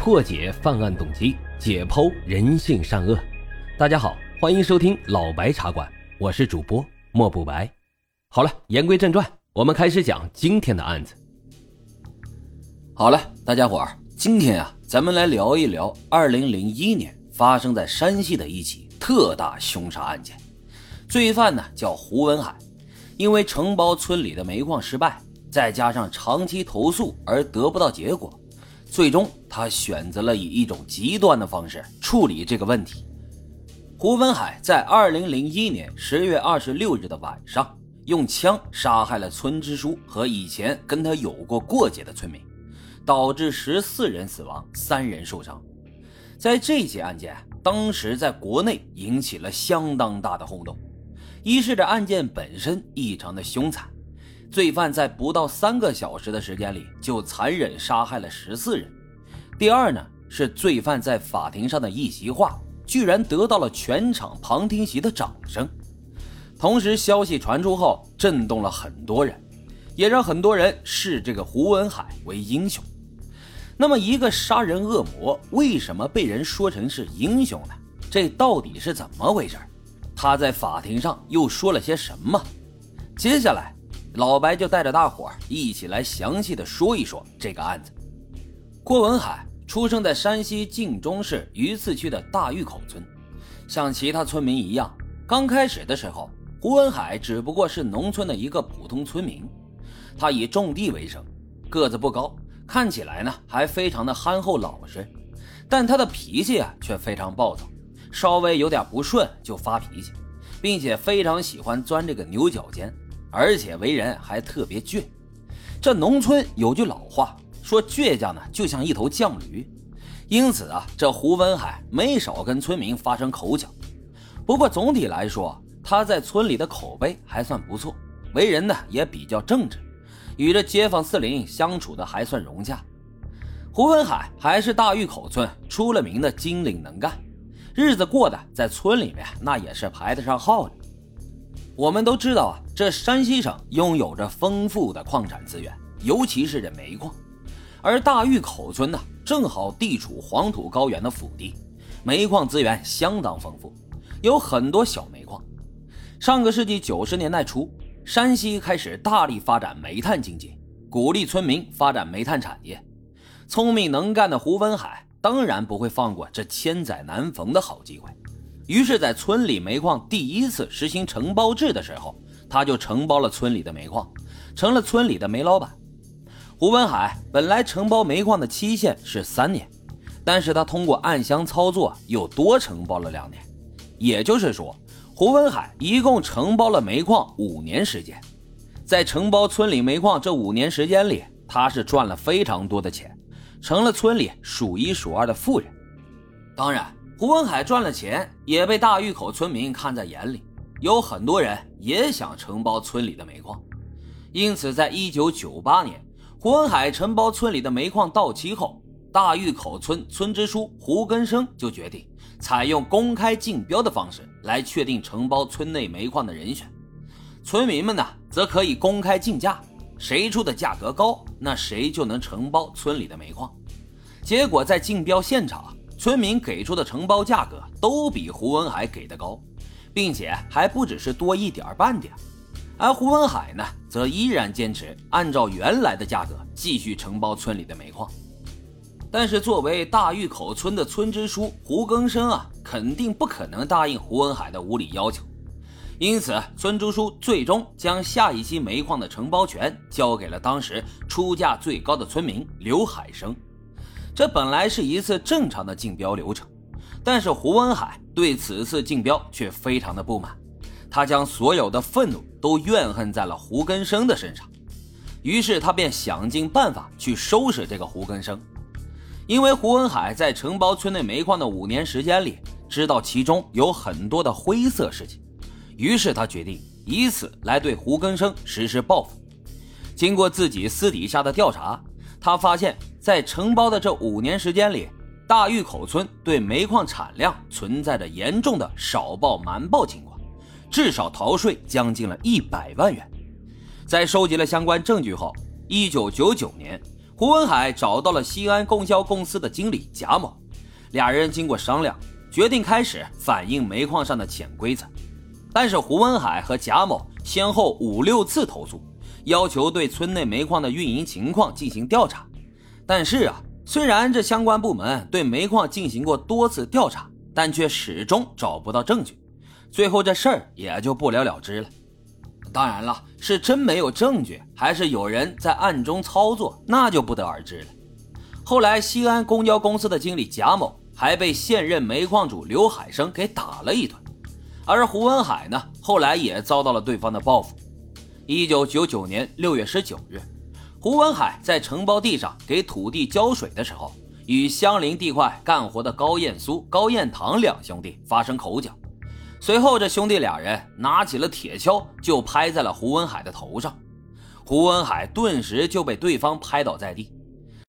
破解犯案动机，解剖人性善恶。大家好，欢迎收听老白茶馆，我是主播莫不白。好了，言归正传，我们开始讲今天的案子。好了，大家伙儿，今天啊，咱们来聊一聊2001年发生在山西的一起特大凶杀案件。罪犯呢叫胡文海，因为承包村里的煤矿失败，再加上长期投诉而得不到结果。最终，他选择了以一种极端的方式处理这个问题。胡文海在二零零一年十月二十六日的晚上，用枪杀害了村支书和以前跟他有过过节的村民，导致十四人死亡，三人受伤。在这起案件，当时在国内引起了相当大的轰动。一是这案件本身异常的凶残。罪犯在不到三个小时的时间里就残忍杀害了十四人。第二呢，是罪犯在法庭上的一席话，居然得到了全场旁听席的掌声。同时，消息传出后，震动了很多人，也让很多人视这个胡文海为英雄。那么，一个杀人恶魔为什么被人说成是英雄呢？这到底是怎么回事？他在法庭上又说了些什么？接下来。老白就带着大伙儿一起来详细的说一说这个案子。郭文海出生在山西晋中市榆次区的大峪口村，像其他村民一样，刚开始的时候，胡文海只不过是农村的一个普通村民。他以种地为生，个子不高，看起来呢还非常的憨厚老实，但他的脾气啊却非常暴躁，稍微有点不顺就发脾气，并且非常喜欢钻这个牛角尖。而且为人还特别倔，这农村有句老话说：“倔强呢就像一头犟驴。”因此啊，这胡文海没少跟村民发生口角。不过总体来说，他在村里的口碑还算不错，为人呢也比较正直，与这街坊四邻相处的还算融洽。胡文海还是大峪口村出了名的精灵能干，日子过得在村里面那也是排得上号的。我们都知道啊，这山西省拥有着丰富的矿产资源，尤其是这煤矿。而大峪口村呢，正好地处黄土高原的腹地，煤矿资源相当丰富，有很多小煤矿。上个世纪九十年代初，山西开始大力发展煤炭经济，鼓励村民发展煤炭产业。聪明能干的胡文海当然不会放过这千载难逢的好机会。于是，在村里煤矿第一次实行承包制的时候，他就承包了村里的煤矿，成了村里的煤老板。胡文海本来承包煤矿的期限是三年，但是他通过暗箱操作又多承包了两年，也就是说，胡文海一共承包了煤矿五年时间。在承包村里煤矿这五年时间里，他是赚了非常多的钱，成了村里数一数二的富人。当然。胡文海赚了钱，也被大峪口村民看在眼里，有很多人也想承包村里的煤矿，因此，在一九九八年，胡文海承包村里的煤矿到期后，大峪口村村支书胡根生就决定采用公开竞标的方式来确定承包村内煤矿的人选，村民们呢，则可以公开竞价，谁出的价格高，那谁就能承包村里的煤矿。结果在竞标现场。村民给出的承包价格都比胡文海给的高，并且还不只是多一点半点，而胡文海呢，则依然坚持按照原来的价格继续承包村里的煤矿。但是作为大峪口村的村支书胡更生啊，肯定不可能答应胡文海的无理要求，因此村支书最终将下一期煤矿的承包权交给了当时出价最高的村民刘海生。这本来是一次正常的竞标流程，但是胡文海对此次竞标却非常的不满，他将所有的愤怒都怨恨在了胡根生的身上，于是他便想尽办法去收拾这个胡根生。因为胡文海在承包村内煤矿的五年时间里，知道其中有很多的灰色事情，于是他决定以此来对胡根生实施报复。经过自己私底下的调查。他发现，在承包的这五年时间里，大峪口村对煤矿产量存在着严重的少报瞒报情况，至少逃税将近了一百万元。在收集了相关证据后，一九九九年，胡文海找到了西安供销公司的经理贾某，俩人经过商量，决定开始反映煤矿上的潜规则。但是胡文海和贾某先后五六次投诉，要求对村内煤矿的运营情况进行调查。但是啊，虽然这相关部门对煤矿进行过多次调查，但却始终找不到证据，最后这事儿也就不了了之了。当然了，是真没有证据，还是有人在暗中操作，那就不得而知了。后来，西安公交公司的经理贾某还被现任煤矿主刘海生给打了一顿，而胡文海呢，后来也遭到了对方的报复。一九九九年六月十九日，胡文海在承包地上给土地浇水的时候，与相邻地块干活的高彦苏、高彦堂两兄弟发生口角。随后，这兄弟俩人拿起了铁锹，就拍在了胡文海的头上。胡文海顿时就被对方拍倒在地。